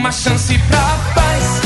Uma chance pra paz,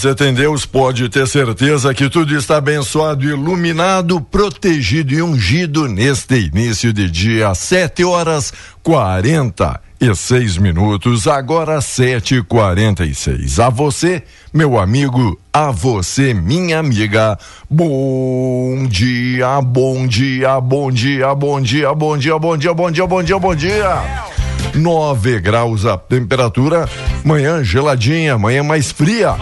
você. Tem Deus, pode ter certeza que tudo está abençoado, iluminado, protegido e ungido neste início de dia, sete horas quarenta e seis minutos, agora sete e quarenta e seis. A você, meu amigo, a você, minha amiga, bom dia, bom dia, bom dia, bom dia, bom dia, bom dia, bom dia, bom dia, bom dia. 9 graus a temperatura, manhã geladinha, manhã mais fria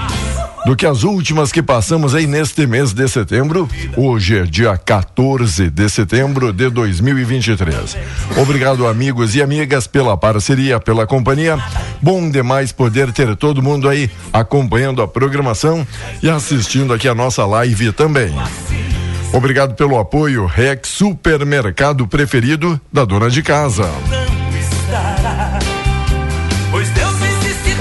do que as últimas que passamos aí neste mês de setembro. Hoje é dia 14 de setembro de 2023. Obrigado, amigos e amigas, pela parceria, pela companhia. Bom demais poder ter todo mundo aí acompanhando a programação e assistindo aqui a nossa live também. Obrigado pelo apoio, Rex Supermercado preferido da dona de casa.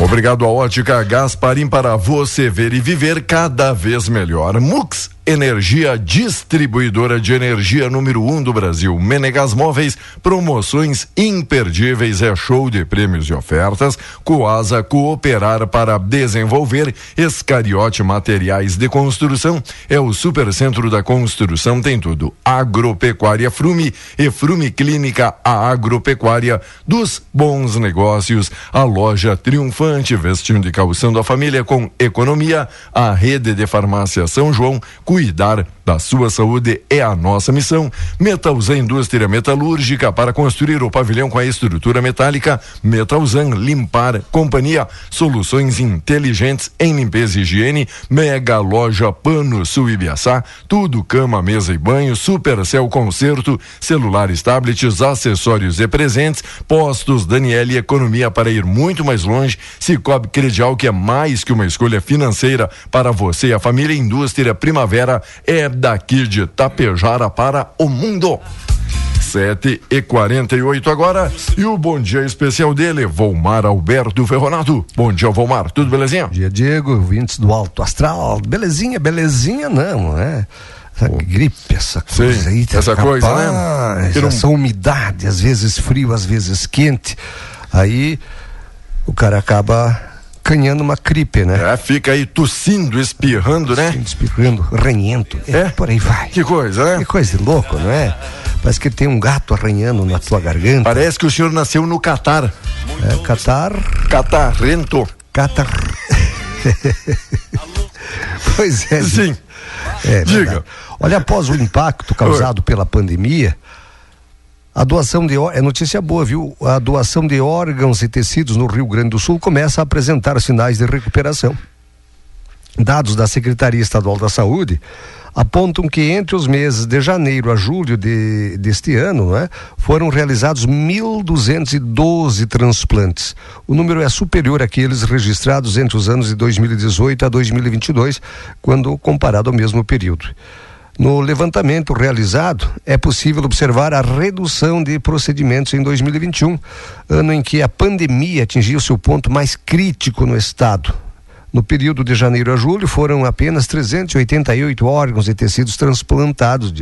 Obrigado à Ótica Gasparim para você ver e viver cada vez melhor. Mux Energia Distribuidora de Energia número 1 um do Brasil. Menegas Móveis, promoções imperdíveis, é show de prêmios e ofertas. Coasa Cooperar para desenvolver. Escariote Materiais de Construção é o supercentro da construção, tem tudo. Agropecuária Frume e Frume Clínica, a agropecuária dos bons negócios. A loja triunfante, vestindo e calçando a família com economia. A rede de farmácia São João, cuidar da sua saúde é a nossa missão. Metalzan Indústria Metalúrgica para construir o pavilhão com a estrutura metálica. Metalzan Limpar Companhia, soluções inteligentes em limpeza e higiene. Mega Loja Pano Sul Ibiaçá, tudo cama, mesa e banho. Supercel Concerto, celulares, tablets, acessórios e presentes. Postos Daniele Economia para ir muito mais longe. Cicobi Credial que é mais que uma escolha financeira para você e a família. Indústria Primavera é daqui de Tapejara para o mundo. 7 e 48 agora. E o bom dia especial dele, Volmar Alberto Ferronato. Bom dia, Volmar. Tudo belezinha? Bom dia, Diego, ouvintes do Alto Astral. Belezinha, belezinha não, né? Essa gripe, essa coisa Sim, aí. tá essa coisa, né? Não- Essa umidade, às vezes frio, às vezes quente. Aí o cara acaba ganhando uma gripe, né? É, fica aí tossindo, espirrando, né? Espirrando, ranhento. É? Por aí vai. Que coisa, Que né? coisa de louco, não é? Parece que tem um gato arranhando na tua garganta. Parece que o senhor nasceu no Catar. É, catar, Catarrento. catar. pois é. Sim. É, Diga. verdade. Olha, após o impacto causado pela pandemia, a doação de é notícia boa, viu? A doação de órgãos e tecidos no Rio Grande do Sul começa a apresentar sinais de recuperação. Dados da Secretaria Estadual da Saúde apontam que entre os meses de janeiro a julho de, deste ano, né, foram realizados 1.212 transplantes. O número é superior àqueles registrados entre os anos de 2018 a 2022, quando comparado ao mesmo período. No levantamento realizado, é possível observar a redução de procedimentos em 2021, ano em que a pandemia atingiu seu ponto mais crítico no estado. No período de janeiro a julho, foram apenas 388 órgãos e tecidos transplantados,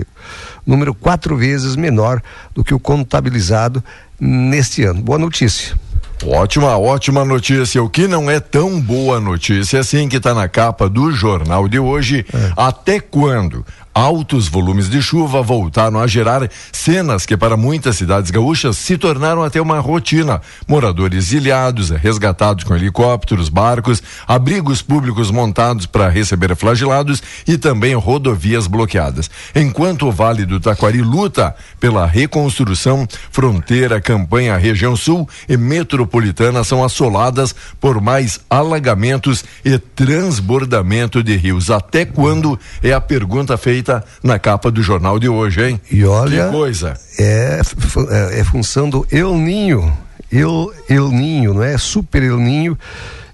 número quatro vezes menor do que o contabilizado neste ano. Boa notícia. Ótima, ótima notícia. O que não é tão boa notícia assim que está na capa do jornal de hoje. Até quando? Altos volumes de chuva voltaram a gerar cenas que para muitas cidades gaúchas se tornaram até uma rotina. Moradores ilhados, resgatados com helicópteros, barcos, abrigos públicos montados para receber flagelados e também rodovias bloqueadas. Enquanto o Vale do Taquari luta pela reconstrução, fronteira, campanha, região sul e metropolitana são assoladas por mais alagamentos e transbordamento de rios. Até quando é a pergunta feita na capa do jornal de hoje, hein? E olha, Que coisa. é, é, é função do El Ninho. El, El Ninho, não é? Super El Ninho,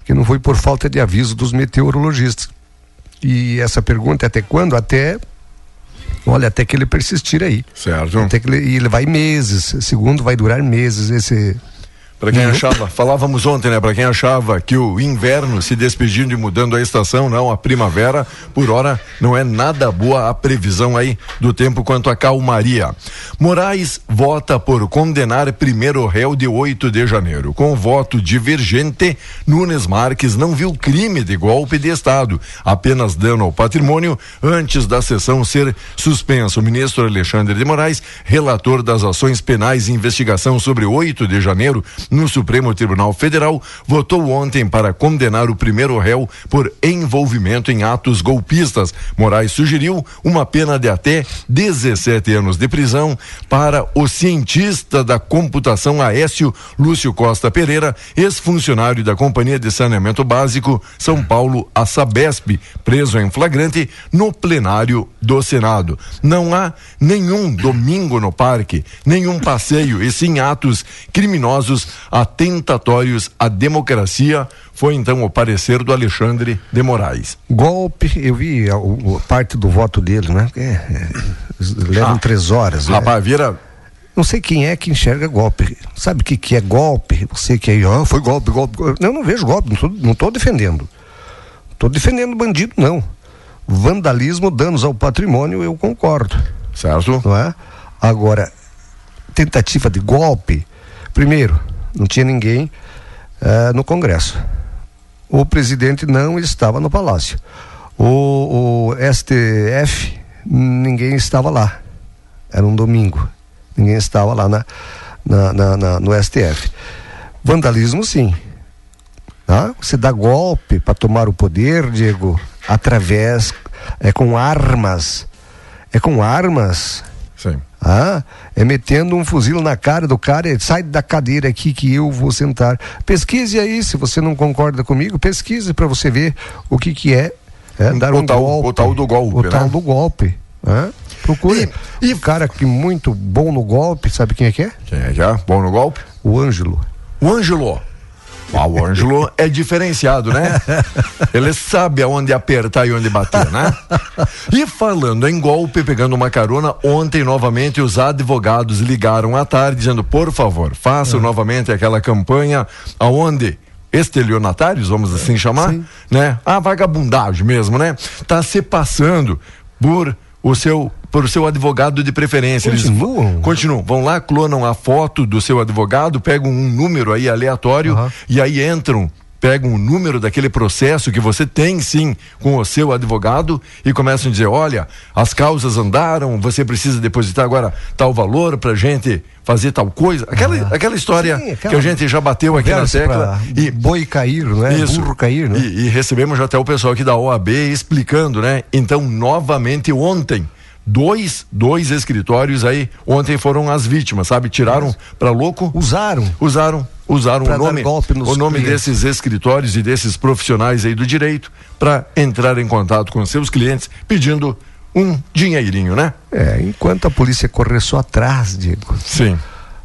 que não foi por falta de aviso dos meteorologistas. E essa pergunta é até quando? Até. Olha, até que ele persistir aí. Certo. Até que ele, e ele vai meses. Segundo, vai durar meses esse. Para quem Uhum. achava, falávamos ontem, né? Para quem achava que o inverno se despedindo e mudando a estação, não, a primavera, por hora, não é nada boa a previsão aí do tempo quanto a calmaria. Moraes vota por condenar primeiro réu de 8 de janeiro. Com voto divergente, Nunes Marques não viu crime de golpe de Estado, apenas dano ao patrimônio antes da sessão ser suspensa. O ministro Alexandre de Moraes, relator das ações penais e investigação sobre 8 de janeiro no Supremo Tribunal Federal, votou ontem para condenar o primeiro réu por envolvimento em atos golpistas. Moraes sugeriu uma pena de até 17 anos de prisão para o cientista da computação Aécio Lúcio Costa Pereira, ex-funcionário da Companhia de Saneamento Básico São Paulo, a Sabesp, preso em flagrante no plenário do Senado. Não há nenhum domingo no parque, nenhum passeio e sim atos criminosos atentatórios à democracia, foi então o parecer do Alexandre de Moraes. Golpe, eu vi a, a parte do voto dele, né? É, é, levam Ah. três horas. né? Rapaz, vira. Não sei quem é que enxerga golpe. Sabe o que, que é golpe? Você que aí, ah, foi golpe, golpe, golpe. Não, eu não vejo golpe, não tô, não tô defendendo. Tô defendendo bandido, não. Vandalismo, danos ao patrimônio, eu concordo, Certo? não é? Agora, tentativa de golpe, primeiro, não tinha ninguém eh, no Congresso. O presidente não estava no palácio. O, o STF, ninguém estava lá. Era um domingo. Ninguém estava lá na, na, na- na- no STF. Vandalismo, sim. Tá? Você dá golpe para tomar o poder, Diego, através. É com armas. É com armas. Sim. Ah, é metendo um fuzil na cara do cara e sai da cadeira aqui que eu vou sentar. Pesquise aí, se você não concorda comigo, pesquise para você ver o que que é, é, dar O um tal- golpe. o tal do golpe, O né? tal do golpe. ah. Procure. E- e- um cara que muito bom no golpe, sabe quem é que é? Quem é já? Bom no golpe? O Ângelo. O Ângelo. Ah, o Ângelo é diferenciado, né? Ele sabe aonde apertar e onde bater, né? E falando em golpe, pegando uma carona, ontem novamente os advogados ligaram à tarde dizendo, por favor, façam novamente aquela campanha aonde estelionatários, vamos assim chamar, né? A vagabundagem mesmo, né? Tá se passando por o seu por seu advogado de preferência. Continuam? Eles continuam. Vão lá, clonam a foto do seu advogado, pegam um número aí aleatório Aham. e aí entram, pegam o número daquele processo que você tem sim com o seu advogado e começam a dizer, olha, as causas andaram, você precisa depositar agora tal valor pra gente fazer tal coisa. Aquela, aquela história Sim, aquela que a gente já bateu aqui na tecla e boi cair, não é? isso. Burro cair, né? E, e recebemos até o pessoal aqui da OAB explicando, né? Então, novamente ontem, dois, dois escritórios aí, ontem foram as vítimas, sabe? Tiraram para louco, Usaram. usaram, usaram Pra o nome, o nome clientes. desses escritórios e desses profissionais aí do direito para entrar em contato com seus clientes pedindo um dinheirinho, né? É, enquanto a polícia correr só atrás, Diego. Sim.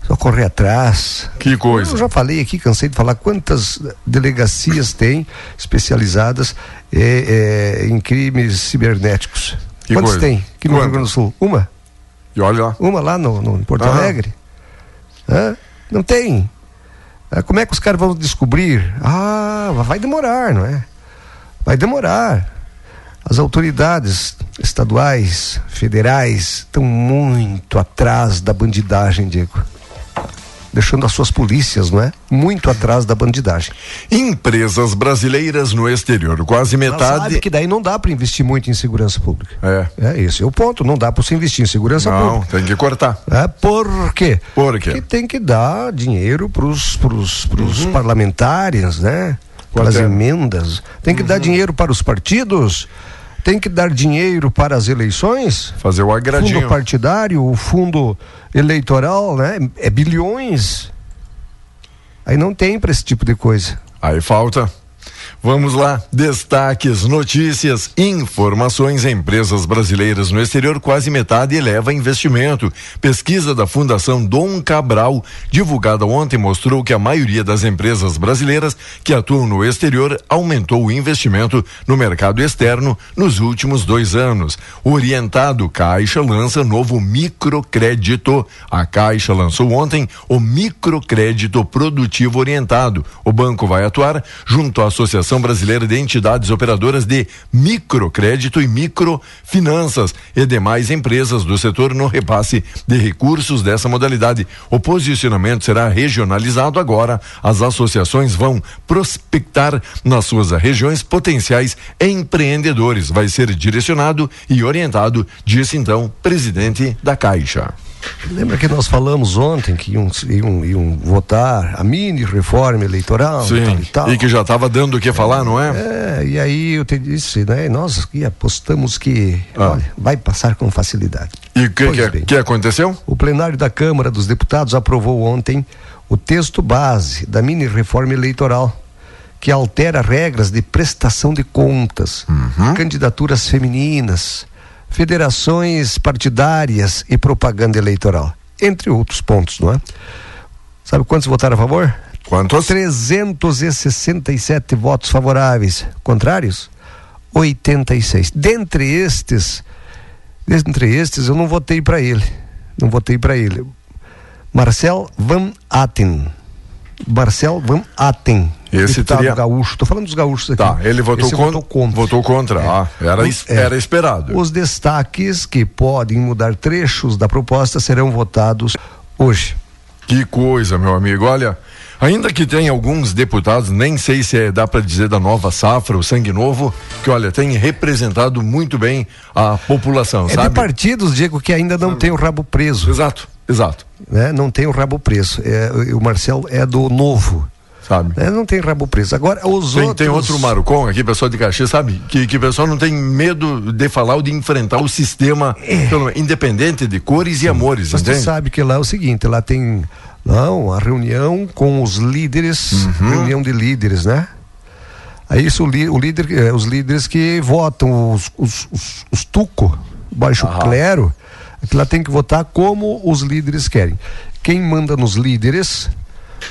Só correr atrás. Que coisa. Eu já falei aqui, cansei de falar quantas delegacias tem especializadas eh, eh, em crimes cibernéticos. Que Quantas coisa. tem aqui no? Rio Grande do Sul? Uma? E olha lá. Uma lá no, no Porto Aham. Alegre? Hã? Não tem. Ah, como é que os caras vão descobrir? Ah, vai demorar, não é? Vai demorar. As autoridades estaduais, federais, estão muito atrás da bandidagem, Diego. Deixando as suas polícias, não é? Muito atrás da bandidagem. Empresas brasileiras no exterior, quase Mas sabe metade. que daí não dá para investir muito em segurança pública. É. É esse é o ponto. Não dá para se investir em segurança Não, pública. tem que cortar. É, por quê? Por quê? Porque tem que dar dinheiro para os Uhum. parlamentares, né? Para as é? emendas. Tem que Uhum. dar dinheiro para os partidos. Tem que dar dinheiro para as eleições. Fazer o agradinho. Fundo partidário, o fundo eleitoral, né? É bilhões. Aí não tem para esse tipo de coisa. Aí falta. Vamos lá, destaques, notícias, informações. Empresas brasileiras no exterior, quase metade eleva investimento. Pesquisa da Fundação Dom Cabral, divulgada ontem, mostrou que a maioria das empresas brasileiras que atuam no exterior aumentou o investimento no mercado externo nos últimos dois anos. Orientado, Caixa lança novo microcrédito. A Caixa lançou ontem o microcrédito produtivo orientado. O banco vai atuar junto à Associação Brasileira de Entidades Operadoras de Microcrédito e Microfinanças e demais empresas do setor no repasse de recursos dessa modalidade. O posicionamento será regionalizado agora. As associações vão prospectar nas suas regiões potenciais empreendedores. Vai ser direcionado e orientado, disse então presidente da Caixa. Lembra que nós falamos ontem que iam, iam, iam votar a mini reforma eleitoral e tal e? E que já estava dando o que falar, não é? É, e aí eu te disse, né? Nós aqui apostamos que, Ah. olha, vai passar com facilidade. E o que, que, que aconteceu? O plenário da Câmara dos Deputados aprovou ontem o texto base da mini reforma eleitoral, que altera regras de prestação de contas, Uhum. candidaturas femininas, federações partidárias e propaganda eleitoral, entre outros pontos, não é? Sabe quantos votaram a favor? Quantos? 367 votos favoráveis. Contrários? 86. Dentre estes, dentre estes, eu não votei para ele. Não votei para ele. Marcel Van Atten. Marcel Van Atten. Esse deputado teria- gaúcho. Estou falando dos gaúchos aqui. Tá, ele votou, con- votou contra. Votou contra. Ah, era, Os- es- é. era esperado. Os destaques que podem mudar trechos da proposta serão votados hoje. Que coisa, meu amigo. Olha, ainda que tem alguns deputados, nem sei se é- dá para dizer da nova safra, o sangue novo, que olha, tem representado muito bem a população, É de sabe? partidos, Diego, que ainda não tem o rabo preso. Exato, exato. né? Não tem o rabo preso. É, o Marcel é do novo. Sabe? né? Não tem rabo preso. Agora, os Tem, outros. tem outro Marucon aqui, pessoal de Caxias, sabe? Que, que o pessoal não tem medo de falar ou de enfrentar o sistema pelo- independente de cores e amores, Mas entende? sabe que lá é o seguinte, lá tem não, a reunião com os líderes, Uhum. reunião de líderes, né? Aí isso, o, li- o líder, eh, os líderes que votam, os, os, os, os tuco, baixo Aham. clero, que lá tem que votar como os líderes querem. Quem manda nos líderes?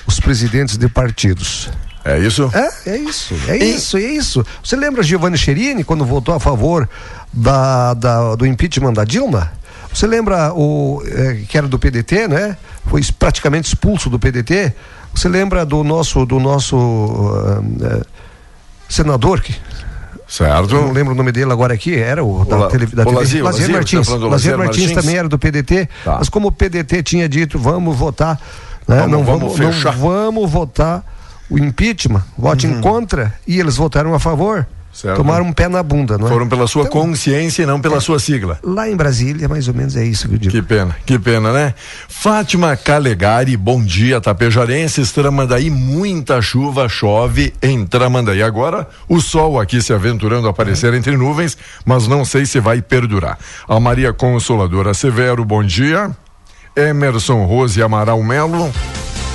Os presidentes de partidos. É isso? É, é isso, é E- isso, é isso. Você lembra Giovanni Cherini quando votou a favor da, da- do impeachment da Dilma? Você lembra o eh, que era do PDT, né? Foi praticamente expulso do PDT. Você lembra do nosso do nosso eh, senador que Certo. Não lembro o nome dele agora aqui, era o da, La- tele, da o TV. Lazier, Lazier Lazier, Martins. você tá Lazier Lazier Martins Martins? também era do PDT, Tá. mas como o PDT tinha dito, vamos votar, né? Vamos- não vamos vamos, fechar. não vamos votar o impeachment, vote em contra, e eles votaram a favor. Uhum. Certo. Tomaram um pé na bunda, não é? Foram pela sua Então, consciência e não pela sua sigla. Lá em Brasília, mais ou menos é isso que eu digo. Que pena, que pena, né? Fátima Calegari, bom dia, tapejarenses, Tramandaí, muita chuva, chove em Tramandaí. Agora, o sol aqui se aventurando a aparecer entre nuvens, mas não sei se vai perdurar. A Maria Consoladora Severo, bom dia. Emerson Rose Amaral Melo.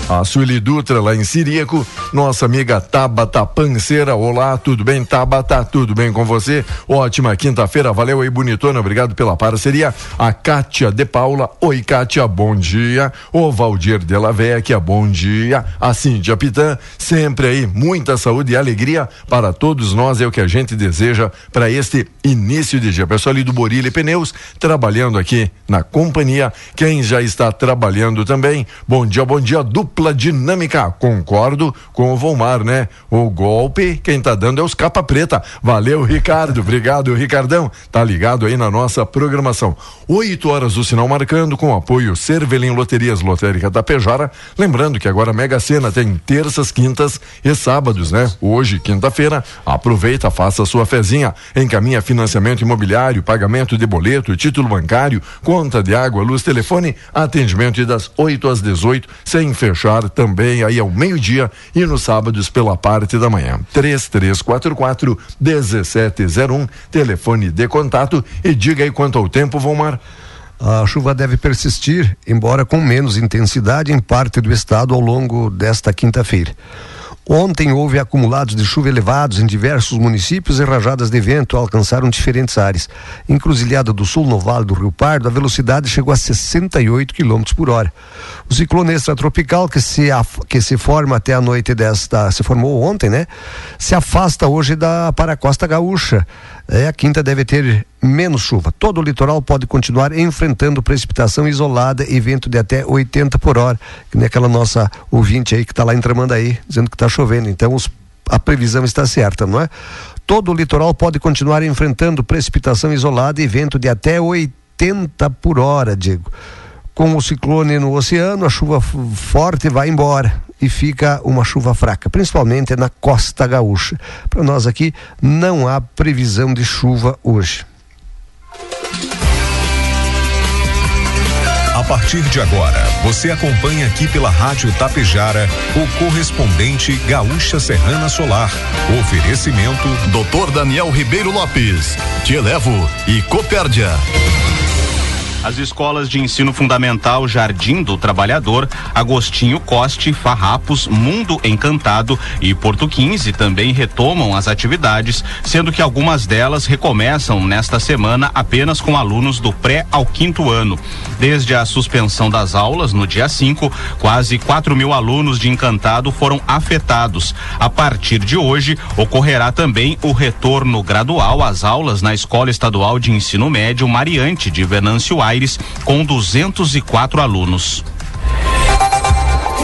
A Sueli Dutra lá em Siríaco, nossa amiga Tabata Panceira, olá, tudo bem? Tabata, tudo bem com você? Ótima quinta-feira, valeu aí, bonitona, obrigado pela parceria. A Kátia de Paula, oi Kátia, bom dia. O Valdir de la Vecchia, bom dia. A Cíntia Pitã, sempre aí, muita saúde e alegria para todos nós, é o que a gente deseja para este início de dia. Pessoal ali do Borilha e Pneus, trabalhando aqui na companhia, quem já está trabalhando também, bom dia, bom dia, dupla dinâmica, concordo com o Volmar, né? O golpe, quem tá dando é os capa preta. Valeu, Ricardo, obrigado, Ricardão, tá ligado aí na nossa programação. Oito horas o sinal marcando com apoio Cervelim Loterias Lotérica da Pejara, lembrando que agora a Mega Sena tem terças, quintas e sábados, né? Hoje, quinta-feira, aproveita, faça sua fezinha, encaminha financiamento imobiliário, pagamento de boleto, título bancário, conta de água, luz, telefone, atendimento das 8 às 18, sem fechar também aí ao meio-dia e nos sábados pela parte da manhã. 3344 1701, telefone de contato e diga aí quanto ao tempo, Vomar. A chuva deve persistir, embora com menos intensidade, em parte do estado ao longo desta quinta-feira. Ontem houve acumulados de chuva elevados em diversos municípios e rajadas de vento alcançaram diferentes áreas. Encruzilhada do Sul, no Vale do Rio Pardo, a velocidade chegou a 68 km por hora. O ciclone extratropical que se, que se forma até a noite desta, se formou ontem, né? Se afasta hoje da para a Costa Gaúcha. É, a quinta deve ter menos chuva. Todo o litoral pode continuar enfrentando precipitação isolada e vento de até 80 por hora. Que nem aquela nossa ouvinte aí que está lá em Tramandaí, dizendo que está chovendo. Então os- a previsão está certa, não é? Todo o litoral pode continuar enfrentando precipitação isolada e vento de até 80 por hora, Diego. Com o ciclone no oceano, a chuva forte vai embora e fica uma chuva fraca, principalmente na costa gaúcha. Para nós aqui, não há previsão de chuva hoje. A partir de agora, você acompanha aqui pela Rádio Tapejara o correspondente Gaúcha Serrana Solar. Oferecimento Doutor Daniel Ribeiro Lopes, Te Elevo e Copérdia. As escolas de ensino fundamental Jardim do Trabalhador, Agostinho Coste, Farrapos, Mundo Encantado e Porto 15 também retomam as atividades, sendo que algumas delas recomeçam nesta semana apenas com alunos do pré ao quinto ano. Desde a suspensão das aulas no dia 5, quase 4 mil alunos de Encantado foram afetados. A partir de hoje, ocorrerá também o retorno gradual às aulas na Escola Estadual de Ensino Médio Mariante de Venâncio Aires, com 204 alunos.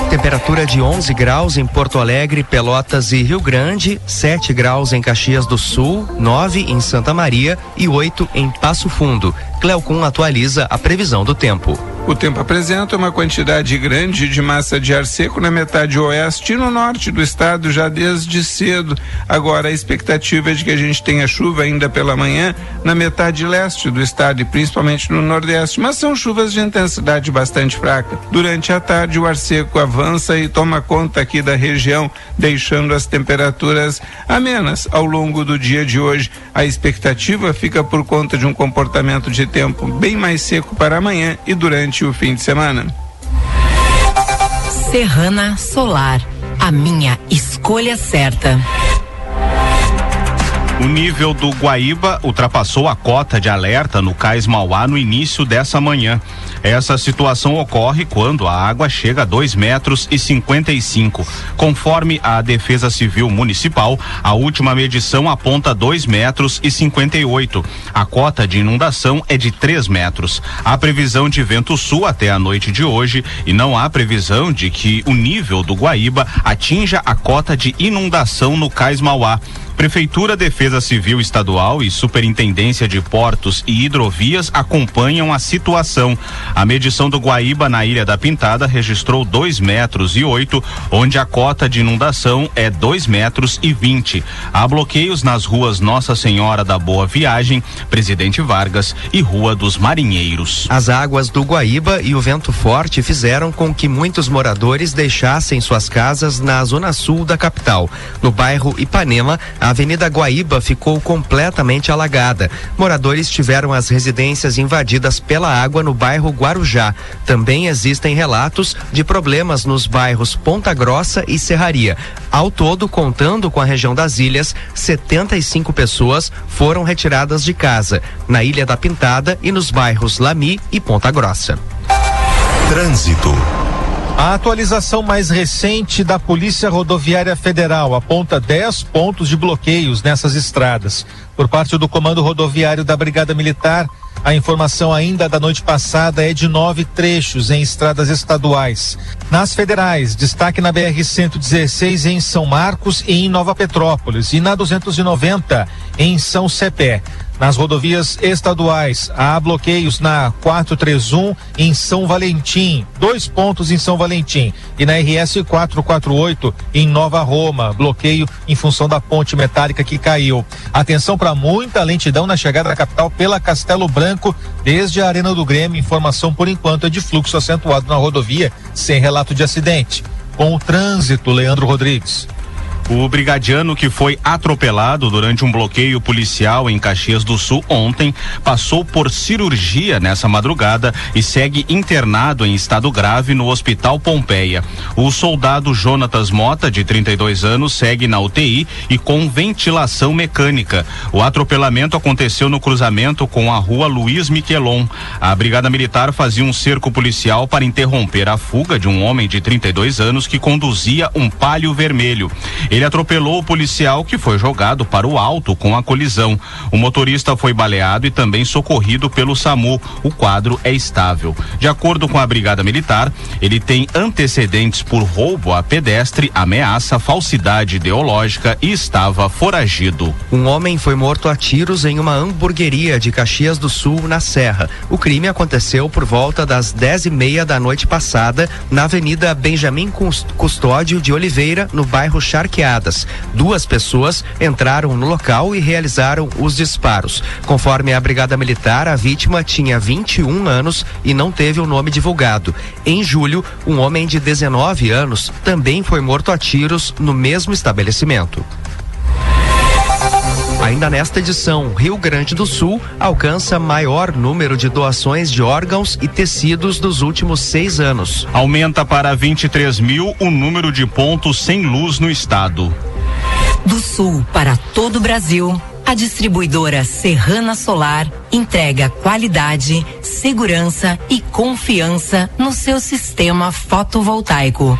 Temperatura de 11 graus em Porto Alegre, Pelotas e Rio Grande, 7 graus em Caxias do Sul, 9 em Santa Maria e 8 em Passo Fundo. Cleocum atualiza a previsão do tempo. O tempo apresenta uma quantidade grande de massa de ar seco na metade oeste e no norte do estado já desde cedo. Agora a expectativa é de que a gente tenha chuva ainda pela manhã na metade leste do estado e principalmente no nordeste, mas são chuvas de intensidade bastante fraca. Durante a tarde o ar seco avança e toma conta aqui da região, deixando as temperaturas amenas ao longo do dia de hoje. A expectativa fica por conta de um comportamento de tempo bem mais seco para amanhã e durante o fim de semana. Serrana Solar, a minha escolha certa. O nível do Guaíba ultrapassou a cota de alerta no Cais Mauá no início dessa manhã. Essa situação ocorre quando a água chega a 2 metros e 55. Conforme a Defesa Civil Municipal, a última medição aponta 2 metros e 58. A cota de inundação é de 3 metros. Há previsão de vento sul até a noite de hoje e não há previsão de que o nível do Guaíba atinja a cota de inundação no Cais Mauá. Prefeitura, Defesa Civil Estadual e Superintendência de Portos e Hidrovias acompanham a situação. A medição do Guaíba na Ilha da Pintada registrou 2 metros e oito, onde a cota de inundação é 2 metros e 20. Há bloqueios nas ruas Nossa Senhora da Boa Viagem, Presidente Vargas e Rua dos Marinheiros. As águas do Guaíba e o vento forte fizeram com que muitos moradores deixassem suas casas na zona sul da capital. No bairro Ipanema, a Avenida Guaíba ficou completamente alagada. Moradores tiveram as residências invadidas pela água no bairro Guarujá. Também existem relatos de problemas nos bairros Ponta Grossa e Serraria. Ao todo, contando com a região das ilhas, 75 pessoas foram retiradas de casa, na Ilha da Pintada e nos bairros Lami e Ponta Grossa. Trânsito. A atualização mais recente da Polícia Rodoviária Federal aponta 10 pontos de bloqueios nessas estradas. Por parte do Comando Rodoviário da Brigada Militar, a informação ainda da noite passada é de nove trechos em estradas estaduais. Nas federais, destaque na BR-116 em São Marcos e em Nova Petrópolis, e na 290 em São Cepé. Nas rodovias estaduais, há bloqueios na 431 em São Valentim, dois pontos em São Valentim, e na RS 448 em Nova Roma, bloqueio em função da ponte metálica que caiu. Atenção para muita lentidão na chegada da capital pela Castelo Branco, desde a Arena do Grêmio. Informação por enquanto é de fluxo acentuado na rodovia, sem relato de acidente. Com o trânsito, Leandro Rodrigues. O brigadiano que foi atropelado durante um bloqueio policial em Caxias do Sul ontem passou por cirurgia nessa madrugada e segue internado em estado grave no Hospital Pompeia. O soldado Jonatas Mota, de 32 anos, segue na UTI e com ventilação mecânica. O atropelamento aconteceu no cruzamento com a rua Luiz Miquelon. A Brigada Militar fazia um cerco policial para interromper a fuga de um homem de 32 anos que conduzia um palio vermelho. Ele atropelou o policial que foi jogado para o alto com a colisão. O motorista foi baleado e também socorrido pelo SAMU. O quadro é estável. De acordo com a Brigada Militar, ele tem antecedentes por roubo a pedestre, ameaça, falsidade ideológica e estava foragido. Um homem foi morto a tiros em uma hamburgueria de Caxias do Sul, na Serra. O crime aconteceu por volta das dez e meia da noite passada, na Avenida Benjamin Custódio de Oliveira, no bairro Charqueado baleadas. Duas pessoas entraram no local e realizaram os disparos. Conforme a Brigada Militar, a vítima tinha 21 anos e não teve o nome divulgado. Em julho, um homem de 19 anos também foi morto a tiros no mesmo estabelecimento. Ainda nesta edição, Rio Grande do Sul alcança maior número de doações de órgãos e tecidos dos últimos seis anos. Aumenta para 23 mil o número de pontos sem luz no estado. Do Sul para todo o Brasil, a distribuidora Serrana Solar entrega qualidade, segurança e confiança no seu sistema fotovoltaico.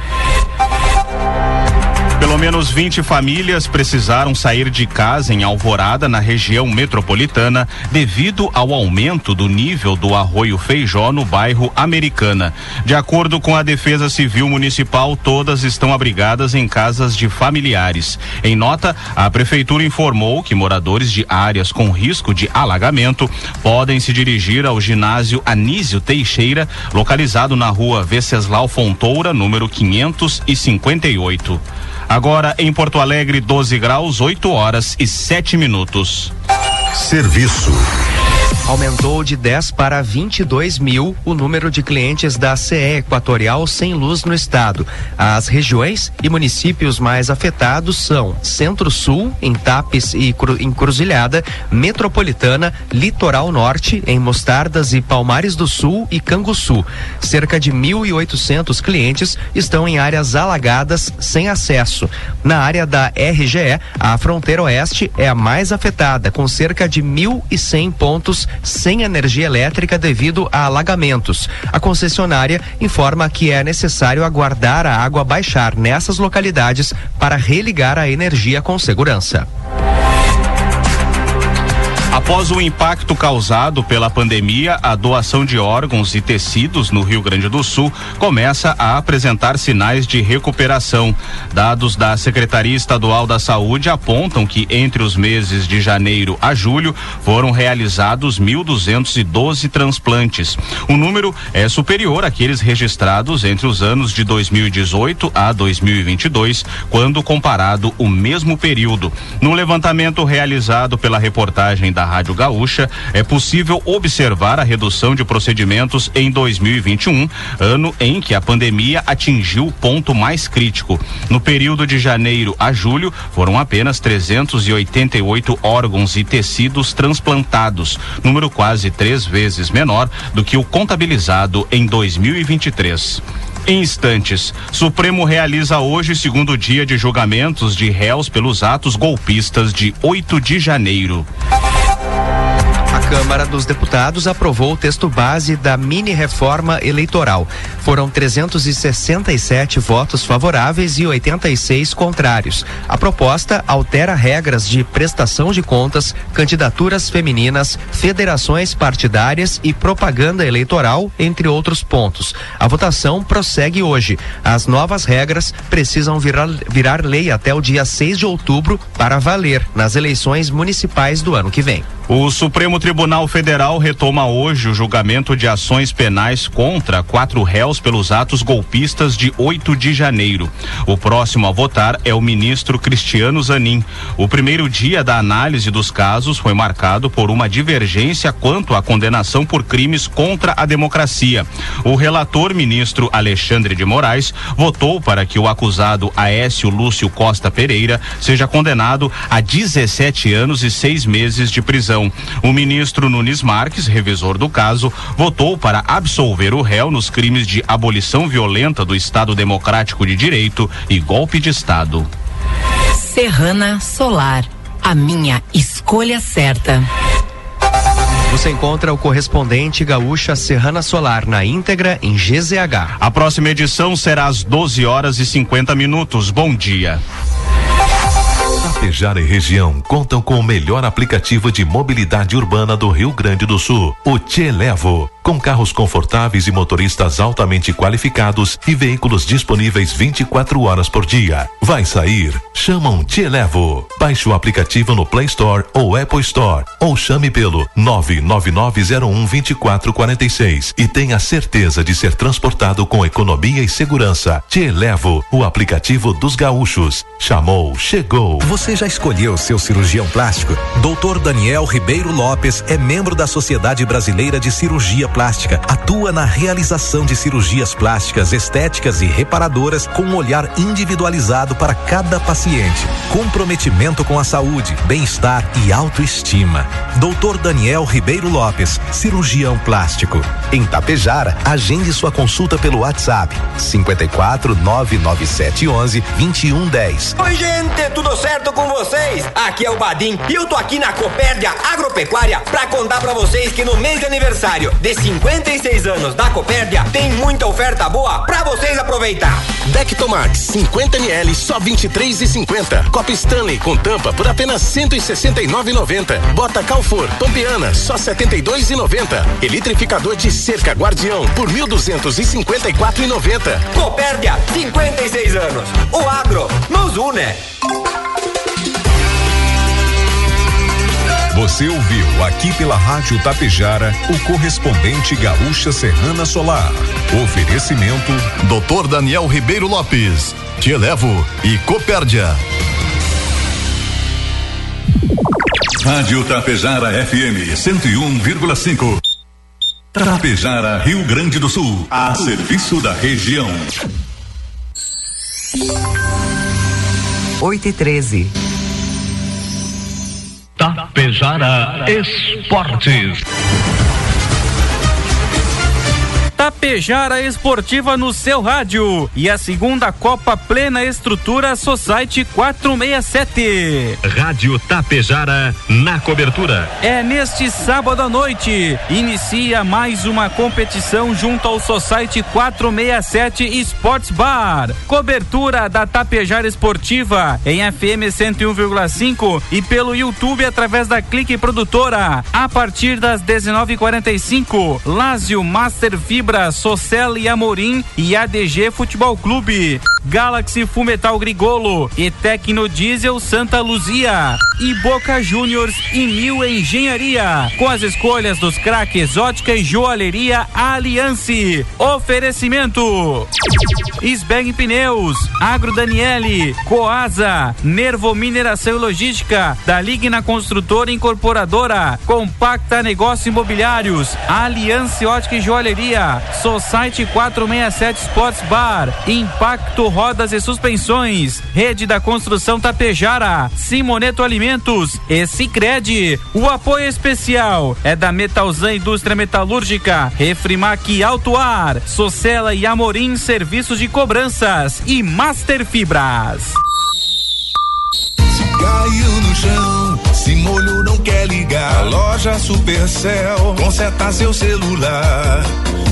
Pelo menos 20 famílias precisaram sair de casa em Alvorada, na região metropolitana, devido ao aumento do nível do arroio Feijó no bairro Americana. De acordo com a Defesa Civil Municipal, todas estão abrigadas em casas de familiares. Em nota, a Prefeitura informou que moradores de áreas com risco de alagamento podem se dirigir ao ginásio Anísio Teixeira, localizado na rua Venceslau Fontoura, número 558. Agora em Porto Alegre, 12 graus, 8 horas e 7 minutos. Serviço. Aumentou de 10 para 22 mil o número de clientes da CE Equatorial sem luz no estado. As regiões e municípios mais afetados são Centro-Sul, em Tapes e Cru, Encruzilhada, Metropolitana, Litoral Norte, em Mostardas e Palmares do Sul e Canguçu. Cerca de 1.800 clientes estão em áreas alagadas sem acesso. Na área da RGE, a fronteira oeste é a mais afetada, com cerca de 1.100 pontos sem energia elétrica devido a alagamentos. A concessionária informa que é necessário aguardar a água baixar nessas localidades para religar a energia com segurança. Após o impacto causado pela pandemia, a doação de órgãos e tecidos no Rio Grande do Sul começa a apresentar sinais de recuperação. Dados da Secretaria Estadual da Saúde apontam que entre os meses de janeiro a julho foram realizados 1.212 transplantes. O número é superior àqueles registrados entre os anos de 2018 a 2022, quando comparado o mesmo período. No levantamento realizado pela reportagem da Rádio Gaúcha, é possível observar a redução de procedimentos em 2021, ano em que a pandemia atingiu o ponto mais crítico. No período de janeiro a julho, foram apenas 388 órgãos e tecidos transplantados, número quase três vezes menor do que o contabilizado em 2023 em instantes. Supremo realiza hoje segundo dia de julgamentos de réus pelos atos golpistas de 8 de janeiro. Câmara dos Deputados aprovou o texto base da mini reforma eleitoral. Foram 367 votos favoráveis e 86 contrários. A proposta altera regras de prestação de contas, candidaturas femininas, federações partidárias e propaganda eleitoral, entre outros pontos. A votação prossegue hoje. As novas regras precisam virar, virar lei até o dia 6 de outubro para valer nas eleições municipais do ano que vem. O Supremo Tribunal Federal retoma hoje o julgamento de ações penais contra quatro réus pelos atos golpistas de 8 de janeiro. O próximo a votar é o ministro Cristiano Zanin. O primeiro dia da análise dos casos foi marcado por uma divergência quanto à condenação por crimes contra a democracia. O relator ministro Alexandre de Moraes votou para que o acusado Aécio Lúcio Costa Pereira seja condenado a 17 anos e seis meses de prisão. O ministro Nunes Marques, revisor do caso, votou para absolver o réu nos crimes de abolição violenta do Estado Democrático de Direito e golpe de Estado. Serrana Solar, a minha escolha certa. Você encontra o correspondente gaúcha Serrana Solar na íntegra em GZH. A próxima edição será às 12 horas e 50 minutos. Bom dia. Tapejara e região contam com o melhor aplicativo de mobilidade urbana do Rio Grande do Sul, o Te Levo. Com carros confortáveis e motoristas altamente qualificados e veículos disponíveis 24 horas por dia. Vai sair? Chama um Te Levo. Baixe o aplicativo no Play Store ou Apple Store ou chame pelo 999012446 e tenha certeza de ser transportado com economia e segurança. Te Levo, o aplicativo dos gaúchos. Chamou, chegou. Você já escolheu seu cirurgião plástico? Dr. Daniel Ribeiro Lopes é membro da Sociedade Brasileira de Cirurgia Plástica. Atua na realização de cirurgias plásticas, estéticas e reparadoras com um olhar individualizado para cada paciente. Comprometimento com a saúde, bem-estar e autoestima. Dr. Daniel Ribeiro Lopes, cirurgião plástico. Em Tapejara, agende sua consulta pelo WhatsApp 54 997 11 2110. Oi, gente, tudo certo com vocês? Aqui é o Badim e eu tô aqui na Copérdia Agropecuária pra contar pra vocês que no mês de aniversário de 56 anos da Copérdia tem muita oferta boa pra vocês aproveitar. Dectomax 50 ml só 23,50. Copa Stanley com tampa por apenas 169,90. Bota Calfor Pampiana só 72,90. Eletrificador de cerca Guardião por 1.254,90. Copérdia, 56 anos. O agro nos une. Você ouviu aqui pela Rádio Tapejara o correspondente Gaúcha Serrana Solar. Oferecimento Dr. Daniel Ribeiro Lopes, Te Elevo e Copérdia. Rádio Tapejara FM 101,5. Tapejara, Rio Grande do Sul, a serviço da região. 8 e 13. Tapejara Esportes. Tapejara Esportiva no seu rádio e a segunda Copa Plena Estrutura Society 467. Rádio Tapejara na cobertura. É neste sábado à noite. Inicia mais uma competição junto ao Society 467 Sports Bar. Cobertura da Tapejara Esportiva em FM 101,5 e pelo YouTube através da Clique Produtora. A partir das 19:45, Lázio Master Fibra, Socel e Amorim e ADG Futebol Clube. Galaxy Fumetal Grigolo e Tecno Diesel Santa Luzia e Boca Juniors e Mil Engenharia com as escolhas dos craques Ótica e Joalheria Aliance. Oferecimento Sbeg Pneus, Agro Daniele, Coasa, Nervo Mineração e Logística, da Ligna Construtora Incorporadora, Compacta Negócio Imobiliários, Aliança Ótica e Joalheria, Society 467 Sports Bar, Impacto Rodas e Suspensões, Rede da Construção Tapejara, Simoneto Alimentos e Cicred. O apoio especial é da Metalzan Indústria Metalúrgica, Refrimac Alto Ar, Socela e Amorim Serviços de Cobranças e Master Fibras. Caiu no chão, se molhou não quer ligar. Loja Supercell, conserta seu celular.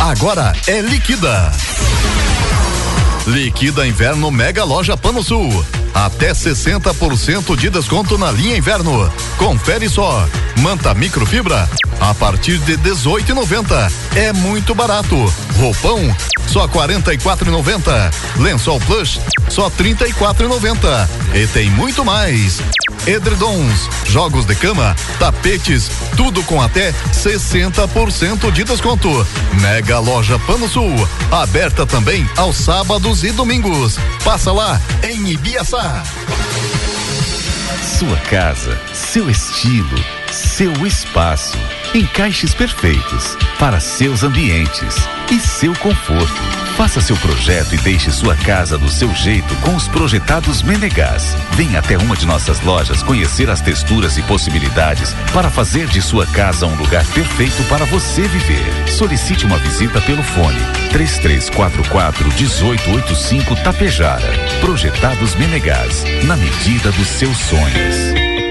Agora é liquida. Liquida Inverno Mega Loja Pano Sul. Até 60% de desconto na linha inverno. Confere só. Manta microfibra a partir de 18,90. É muito barato. Roupão só 44,90. Lençol plush só 34,90. E tem muito mais. Edredons, jogos de cama, tapetes, tudo com até 60% de desconto. Mega Loja Pano Sul, aberta também aos sábados e domingos. Passa lá em Ibiaçá. Sua casa, seu estilo, seu espaço. Encaixes perfeitos para seus ambientes e seu conforto. Faça seu projeto e deixe sua casa do seu jeito com os projetados Menegás. Venha até uma de nossas lojas conhecer as texturas e possibilidades para fazer de sua casa um lugar perfeito para você viver. Solicite uma visita pelo fone 3344 1885 Tapejara. Projetados Menegás, na medida dos seus sonhos.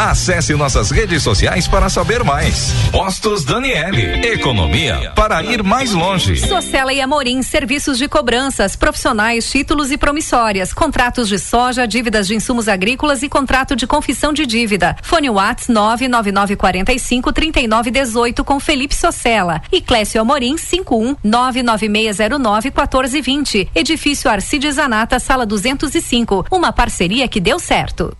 Acesse nossas redes sociais para saber mais. Postos Daniele. Economia para ir mais longe. Socela e Amorim, serviços de cobranças, profissionais, títulos e promissórias, contratos de soja, dívidas de insumos agrícolas e contrato de confissão de dívida. Fone Whats 99945 3918 com Felipe Socela e Clécio Amorim 51 99609 1420. Edifício Arcides Zanata, sala 205. Uma parceria que deu certo.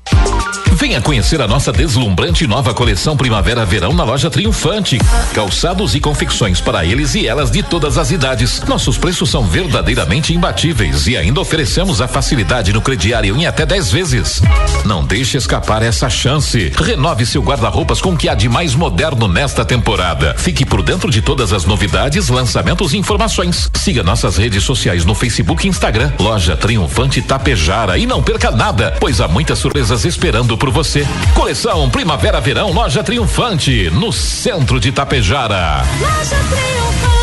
Venha conhecer a nossa deslumbrante nova coleção Primavera-Verão na loja Triunfante. Calçados e confecções para eles e elas de todas as idades. Nossos preços são verdadeiramente imbatíveis e ainda oferecemos a facilidade no crediário em até 10 vezes. Não deixe escapar essa chance. Renove seu guarda-roupas com o que há de mais moderno nesta temporada. Fique por dentro de todas as novidades, lançamentos e informações. Siga nossas redes sociais no Facebook e Instagram. Loja Triunfante Tapejara e não perca nada, pois há muitas surpresas esperando por você. Coleção Primavera-Verão Loja Triunfante, no centro de Tapejara. Loja Triunfante,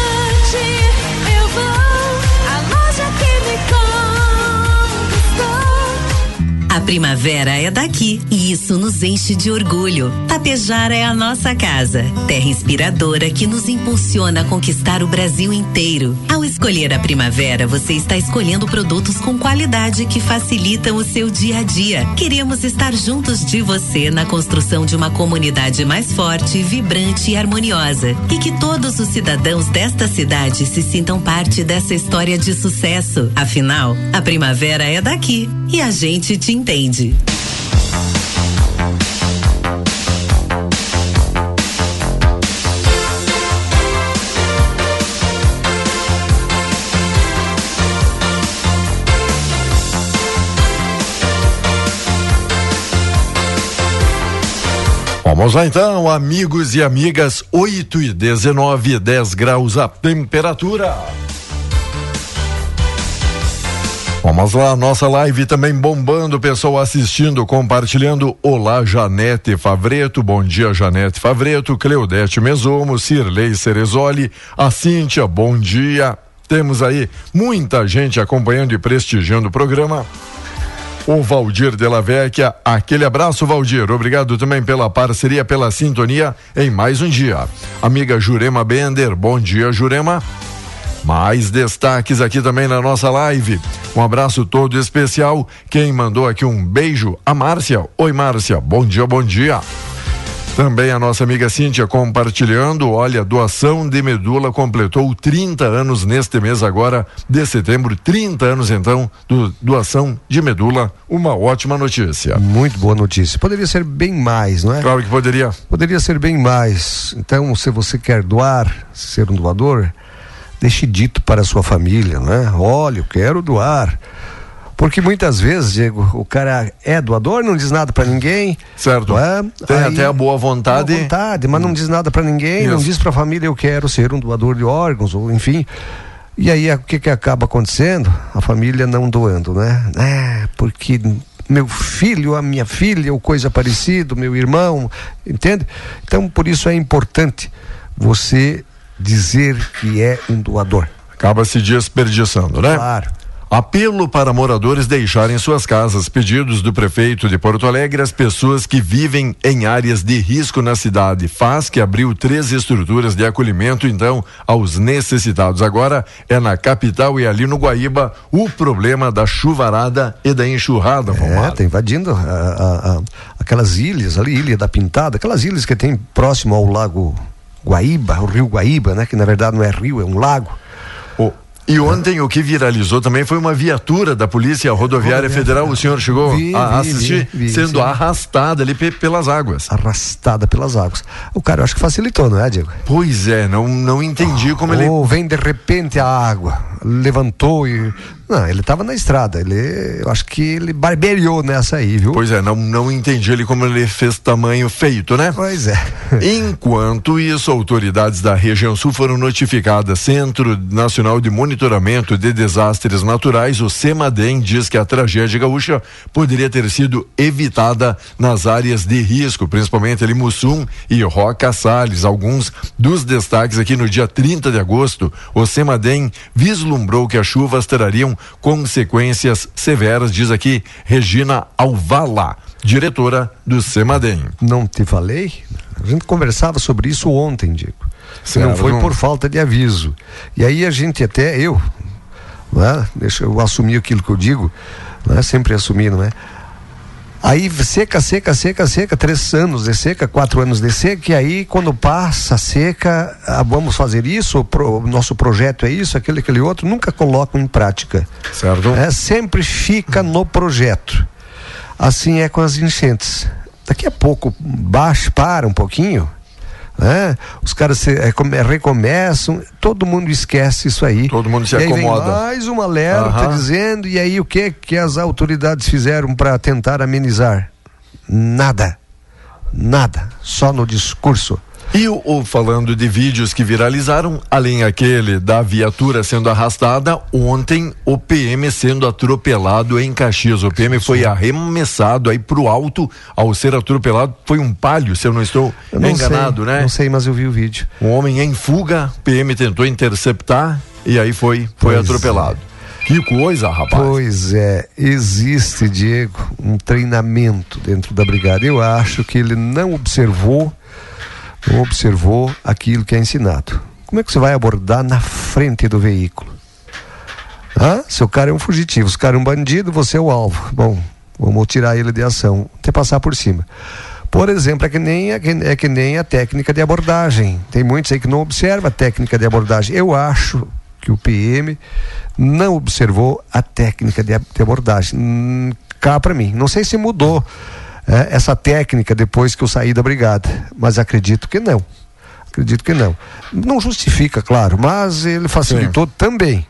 a primavera é daqui e isso nos enche de orgulho. Tapejara é a nossa casa, terra inspiradora que nos impulsiona a conquistar o Brasil inteiro. Ao escolher a primavera, você está escolhendo produtos com qualidade que facilitam o seu dia a dia. Queremos estar juntos de você na construção de uma comunidade mais forte, vibrante e harmoniosa. E que todos os cidadãos desta cidade se sintam parte dessa história de sucesso. Afinal, a primavera é daqui e a gente te entende. Vamos lá então, amigos e amigas, 8 e 19, 10 graus a temperatura. Vamos lá, nossa live também bombando, pessoal assistindo, compartilhando. Olá, Janete Favreto, bom dia, Janete Favreto, Cleudete Mesomo, Cirlei Cerezoli, a Cíntia, bom dia. Temos aí muita gente acompanhando e prestigiando o programa. O Valdir de la Vecchia, aquele abraço, Valdir. Obrigado também pela parceria, pela sintonia em mais um dia. Amiga Jurema Bender, bom dia, Jurema. Mais destaques aqui também na nossa live. Um abraço todo especial. Quem mandou aqui um beijo? A Márcia. Oi, Márcia. Bom dia, bom dia. Também a nossa amiga Cíntia compartilhando. Olha, doação de medula completou 30 anos neste mês agora de setembro. 30 anos então do doação de medula. Uma ótima notícia. Muito boa notícia. Poderia ser bem mais, não é? Claro que poderia. Poderia ser bem mais. Então, se você quer doar, ser um doador, deixe dito para a sua família, né? Olha, eu quero doar. Porque muitas vezes, Diego, o cara é doador, não diz nada para ninguém. Certo. É? Tem Aí, até a boa vontade. Boa vontade, mas não diz nada para ninguém, Isso. não diz para a família eu quero ser um doador de órgãos, ou enfim. E aí o que que acaba acontecendo? A família não doando, né? É, porque meu filho, a minha filha, ou coisa parecida, meu irmão, entende? Então, por isso é importante você dizer que é um doador. Acaba se desperdiçando, né? Claro. Apelo para moradores deixarem suas casas. Pedidos do prefeito de Porto Alegre às pessoas que vivem em áreas de risco na cidade. Faz que abriu três estruturas de acolhimento, então, aos necessitados. Agora é na capital e ali no Guaíba o problema da chuvarada e da enxurrada. É, tá invadindo a, a, a, aquelas ilhas ali, Ilha da Pintada, aquelas ilhas que tem próximo ao lago Guaíba, o rio Guaíba, né? Que na verdade não é rio, é um lago. Oh. E ontem o que viralizou também foi uma viatura da Polícia Rodoviária Federal. O senhor chegou vi, a vi, assistir vi, sendo sim. arrastada ali pelas águas. Arrastada pelas águas. O cara eu acho que facilitou, não é, Diego? Pois é, não, não entendi como ele. Ou vem de repente a água, levantou e não, ele estava na estrada. Ele, eu acho que ele barbeou nessa aí, viu? Pois é, não, não entendi ele como ele fez tamanho feito, né? Pois é. Enquanto isso, autoridades da região sul foram notificadas. Centro Nacional de Monitoramento de Desastres Naturais, o CEMADEM, diz que a tragédia gaúcha poderia ter sido evitada nas áreas de risco, principalmente ali Mussum e Roca Salles. Alguns dos destaques aqui no dia 30 de agosto, o CEMADEM vislumbrou que as chuvas trariam consequências severas, diz aqui Regina Alvala, diretora do Semadem. Não te falei? A gente conversava sobre isso ontem, Diego. Certo, não foi não... por falta de aviso. E aí a gente até, eu, né, deixa eu assumir aquilo que eu digo, né, sempre assumir, não é? Aí seca, seca, seca, seca, três anos de seca, quatro anos de seca, e aí quando passa a seca, ah, vamos fazer isso, o pro, nosso projeto é isso, aquele, aquele outro, nunca colocam em prática. Certo. É, sempre fica no projeto. Assim é com as enchentes. Daqui a pouco baixa, para um pouquinho, né? Os caras se, é, recomeçam, todo mundo esquece isso aí. Todo mundo se e acomoda. mais um alerta dizendo, e aí o que que as autoridades fizeram para tentar amenizar? Nada. Nada. Só no discurso. E o, o, falando de vídeos que viralizaram, além aquele da viatura sendo arrastada, ontem o PM sendo atropelado em Caxias. O PM foi arremessado aí pro alto ao ser atropelado. Foi um palio, se eu não estou eu não enganado, sei, né? Não sei, mas eu vi o vídeo. Um homem em fuga, PM tentou interceptar e aí foi foi pois atropelado. Que coisa, rapaz. Pois é, existe, Diego, um treinamento dentro da brigada. Eu acho que ele não observou, observou aquilo que é ensinado. Como é que você vai abordar na frente do veículo? Ah, seu cara é um fugitivo, se o cara é um bandido, você é o alvo. Bom, vamos tirar ele de ação, até passar por cima. Por exemplo, é que, nem, é, que, nem a técnica de abordagem. Tem muitos aí que não observam a técnica de abordagem. Eu acho que o PM não observou a técnica de, de abordagem. Hum, cá para mim. Não sei se mudou é, essa técnica depois que eu saí da brigada, mas acredito que não. Acredito que não. Não justifica, claro, mas ele facilitou Sim. também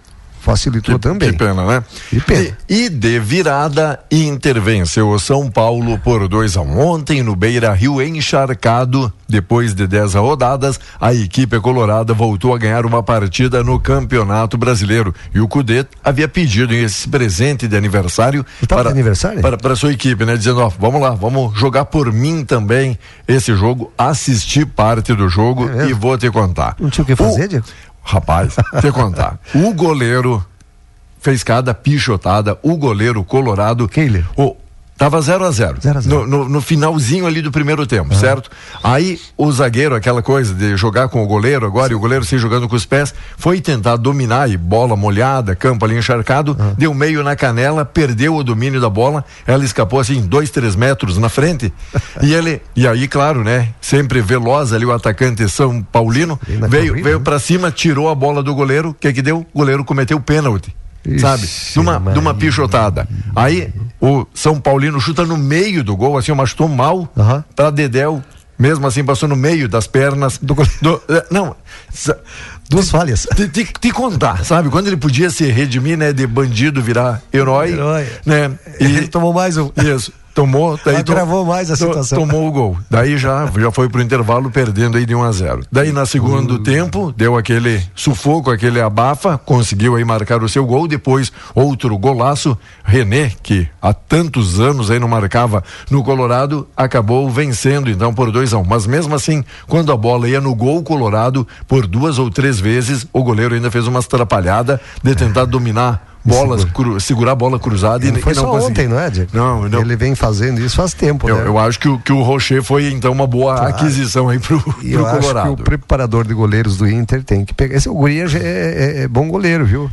facilitou que, também. Que pena, né? Que pena. E, e de virada, Inter venceu o São Paulo por 2 a 1 um. ontem no Beira Rio encharcado. Depois de 10 rodadas, a equipe colorada voltou a ganhar uma partida no Campeonato Brasileiro. E o Cudê havia pedido esse presente de aniversário para, aniversário? para, para sua equipe, né? Dizendo, ó, vamos lá, vamos jogar por mim também esse jogo, assistir parte do jogo é e vou te contar. Não tinha o que fazer, o, Diego? Rapaz, te contar. O goleiro fez cada pichotada, o goleiro colorado. Keiler. O, Tava 0 a 0 no, no, no, finalzinho ali do primeiro tempo, ah. certo? Aí o zagueiro, aquela coisa de jogar com o goleiro agora, e o goleiro se jogando com os pés, foi tentar dominar e bola molhada, campo ali encharcado, ah. deu meio na canela, perdeu o domínio da bola, ela escapou assim, dois, três metros na frente. e ele, e aí, claro, né? Sempre veloz ali o atacante São Paulino, veio, corrida, veio né? para cima, tirou a bola do goleiro, o que que deu? O goleiro cometeu pênalti sabe? De uma, de uma pichotada. Aí o São Paulino chuta no meio do gol, assim, mas chutou mal uhum. pra Dedéu. Mesmo assim, passou no meio das pernas do, do eh, Não. Duas falhas. Te, te, te, contar, sabe? Quando ele podia se redimir, né? De bandido virar herói. Herói. Né? E ele tomou mais um. Isso tomou, daí gravou mais a situação. Tomou o gol. Daí já já foi pro intervalo perdendo aí de 1 a 0. Daí na segundo uh. tempo deu aquele sufoco, aquele abafa, conseguiu aí marcar o seu gol, depois outro golaço, René, que há tantos anos aí não marcava no Colorado, acabou vencendo então por 2 a 1. Um. Mas mesmo assim, quando a bola ia no gol Colorado, por duas ou três vezes, o goleiro ainda fez uma atrapalhada de tentar dominar bolas, cru, segurar a bola cruzada e, não foi e não só conseguir. ontem, não é, Diego? Não, não. Ele vem fazendo isso faz tempo, eu, né? Eu acho que o, que o Rocher foi então uma boa claro. aquisição aí pro, e pro eu Colorado. Acho que o preparador de goleiros do Inter tem que pegar. Esse o Guri é, é, é bom goleiro, viu?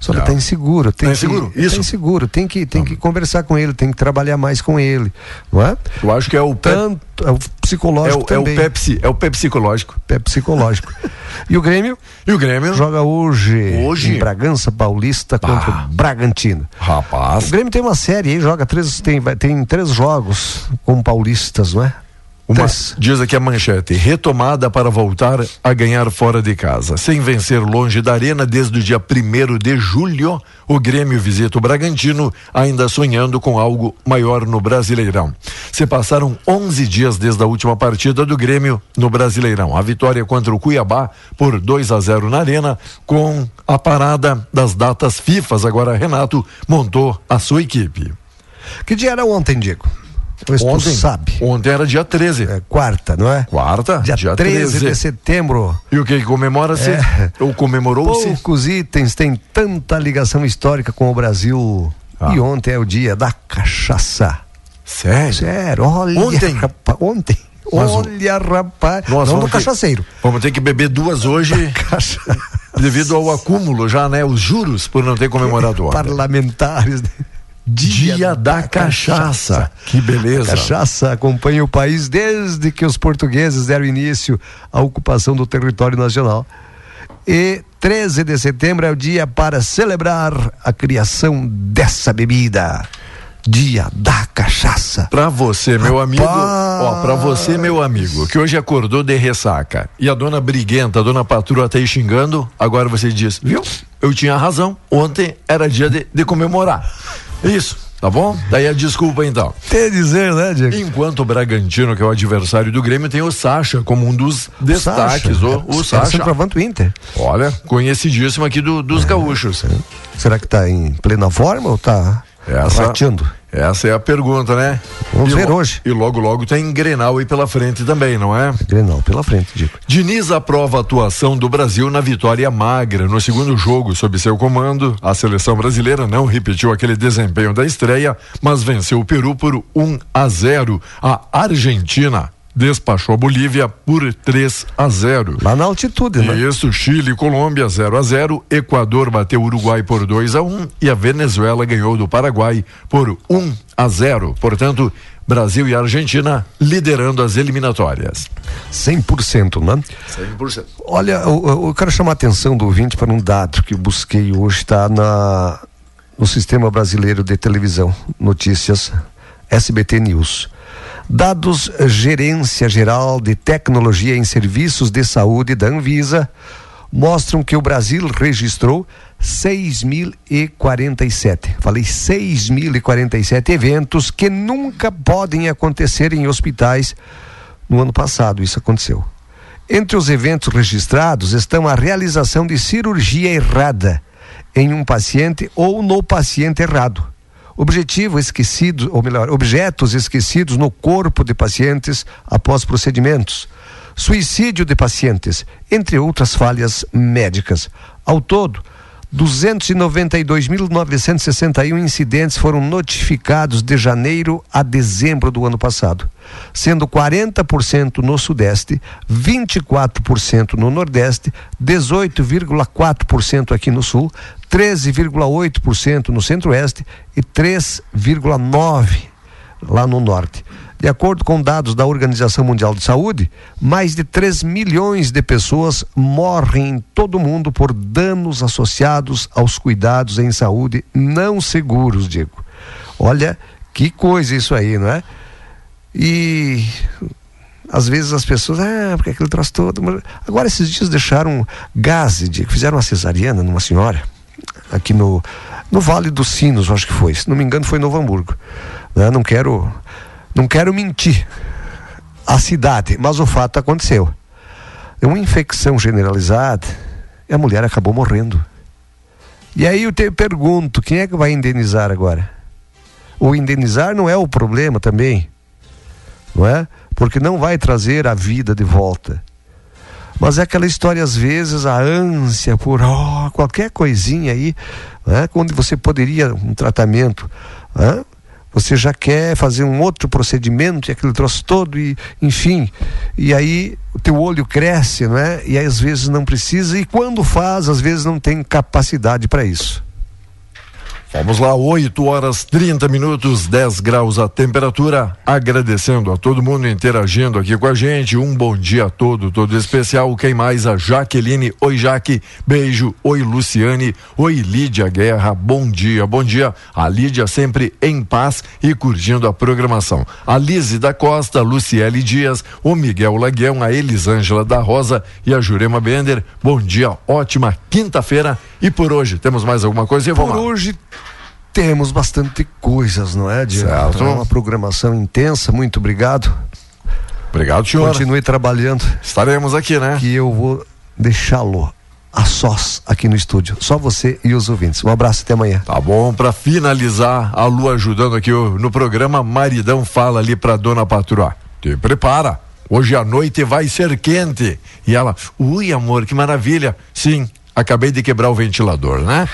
Só que tá inseguro, tem tá inseguro, que, isso. Tá inseguro, tem que tem que conversar com ele, tem que trabalhar mais com ele, não é? Eu acho que é o tanto é o psicológico é o, também. É o Pepsi, é o psicológico. Pep psicológico. e o Grêmio? E o Grêmio joga hoje, hoje? em Bragança Paulista ah. contra o Bragantino. Rapaz. O Grêmio tem uma série aí, joga três tem tem três jogos com paulistas, não é? Uma, diz aqui a manchete, retomada para voltar a ganhar fora de casa. Sem vencer longe da arena desde o dia primeiro de julho, o Grêmio visita o Bragantino, ainda sonhando com algo maior no Brasileirão. Se passaram 11 dias desde a última partida do Grêmio no Brasileirão. A vitória contra o Cuiabá por 2 a 0 na arena, com a parada das datas FIFAs. Agora Renato montou a sua equipe. Que dia era ontem, Diego? Ontem, sabe. Ontem era dia 13. É, quarta, não é? Quarta? Dia, dia 13, 13 de setembro. E o que comemora-se? É. Ou comemorou-se? Poucos itens têm tanta ligação histórica com o Brasil. Ah. E ontem é o dia da cachaça. Sério? Sério, olha. Ontem? Rapaz, ontem. Mas olha, rapaz. Nós não do cachaceiro. vamos ter que beber duas hoje. devido ao acúmulo já, né? Os juros por não ter comemorado ontem. Parlamentares. Né? Dia, Dia da, da cachaça. cachaça. Que beleza. A cachaça acompanha o país desde que os portugueses deram início à ocupação do território nacional. E 13 de setembro é o dia para celebrar a criação dessa bebida. Dia da cachaça. Pra você, meu amigo, ó, pra você, meu amigo, que hoje acordou de ressaca e a dona briguenta, a dona patroa tá aí xingando, agora você diz, viu? Eu tinha razão, ontem era dia de, de comemorar. Isso. Tá bom? Daí a desculpa então. A dizer, né, Diego? Enquanto o Bragantino, que é o adversário do Grêmio, tem o Sacha como um dos o destaques. Sacha. O, o Sacha. o Inter. Olha, conhecidíssimo aqui do, dos é, gaúchos. Será que tá em plena forma ou tá essa, rateando? Essa é a pergunta, né? Vamos e ver hoje. E logo, logo tem Grenal aí pela frente também, não é? Grenal pela frente, Diego. Diniz aprova a atuação do Brasil na vitória magra no segundo jogo sob seu comando. A seleção brasileira não repetiu aquele desempenho da estreia, mas venceu o Peru por 1 a 0. A Argentina despachou a Bolívia por 3 a 0. Lá na altitude, né? Isso, Chile e Colômbia 0 a 0, Equador bateu o Uruguai por 2 a 1 e a Venezuela ganhou do Paraguai por 1 a 0. Portanto, Brasil e Argentina liderando as eliminatórias. 100%, né? 100%. Olha, eu, eu- quero chamar a atenção do ouvinte para um dado que eu busquei hoje, está na, no Sistema Brasileiro de Televisão, Notícias, SBT News. Dados Gerência Geral de Tecnologia em Serviços de Saúde da Anvisa mostram que o Brasil registrou 6.047. Falei 6.047 eventos que nunca podem acontecer em hospitais. No ano passado isso aconteceu. Entre os eventos registrados estão a realização de cirurgia errada em um paciente ou no paciente errado. Objetivo esquecido, ou melhor, objetos esquecidos no corpo de pacientes após procedimentos. Suicídio de pacientes, entre outras falhas médicas. Ao todo, 292.961 incidentes foram notificados de janeiro a dezembro do ano passado, sendo 40% no Sudeste, 24% no Nordeste, 18,4% aqui no Sul, 13,8% no Centro-Oeste e 3,9% lá no Norte. De acordo com dados da Organização Mundial de Saúde, mais de 3 milhões de pessoas morrem em todo o mundo por danos associados aos cuidados em saúde não seguros, Diego. Olha que coisa isso aí, não é? E às vezes as pessoas, ah, porque aquele troço todo. Agora esses dias deixaram gás, Diego, fizeram uma cesariana numa senhora aqui no, no Vale dos Sinos, acho que foi. Se não me engano, foi em Novo Hamburgo. né? Não quero, não quero mentir a cidade, mas o fato aconteceu. É uma infecção generalizada e a mulher acabou morrendo. E aí eu te pergunto, quem é que vai indenizar agora? O indenizar não é o problema também, não é? Porque não vai trazer a vida de volta. Mas é aquela história, às vezes, a ânsia por ó, qualquer coisinha aí, né? quando você poderia um tratamento, né? você já quer fazer um outro procedimento e aquele troço todo, e, enfim, e aí o teu olho cresce, não é? E aí, às vezes não precisa, e quando faz, às vezes não tem capacidade para isso. Vamos lá, 8 horas 30 minutos, 10 graus a temperatura. Agradecendo a todo mundo interagindo aqui com a gente. Um bom dia todo, todo especial. Quem mais? A Jaqueline. Oi, Jaque. Beijo. Oi, Luciane. Oi, Lídia Guerra. Bom dia, bom dia. A Lídia sempre em paz e curtindo a programação. A Lise da Costa, Luciele Dias, o Miguel Laguião, a Elisângela da Rosa e a Jurema Bender. Bom dia, ótima quinta-feira. E por hoje, temos mais alguma coisa? Por lá. hoje temos bastante coisas, não é, Diego? Certo. É uma programação intensa, muito obrigado. Obrigado, senhor. Continue trabalhando. Estaremos aqui, né? Que eu vou deixá-lo a sós aqui no estúdio. Só você e os ouvintes. Um abraço até amanhã. Tá bom, pra finalizar, a Lu ajudando aqui no programa, Maridão fala ali pra dona patroa. Te prepara, hoje à noite vai ser quente. E ela, ui amor, que maravilha. Sim, acabei de quebrar o ventilador, né?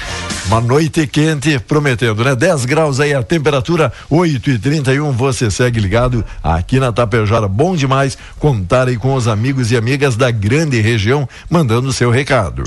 Uma noite quente, prometendo, né? 10 graus aí a temperatura, 8 e 31 você segue ligado aqui na Tapejara. Bom demais contar aí com os amigos e amigas da grande região, mandando seu recado.